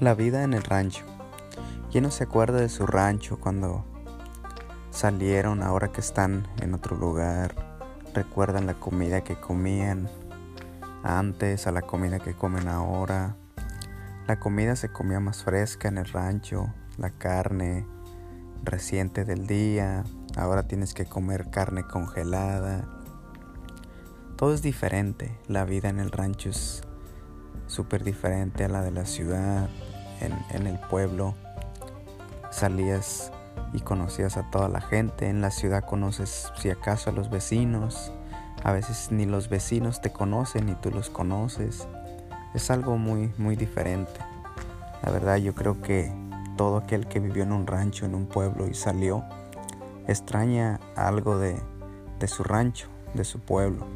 La vida en el rancho. ¿Quién no se acuerda de su rancho cuando salieron ahora que están en otro lugar? Recuerdan la comida que comían antes a la comida que comen ahora. La comida se comía más fresca en el rancho, la carne reciente del día. Ahora tienes que comer carne congelada. Todo es diferente. La vida en el rancho es súper diferente a la de la ciudad en, el pueblo salías y conocías a toda la gente. En la ciudad conoces si acaso a los vecinos. A veces ni los vecinos te conocen ni tú los conoces. Es algo muy, muy diferente. La verdad yo creo que todo aquel que vivió en un rancho, en un pueblo y salió, extraña algo de, de su rancho, de su pueblo.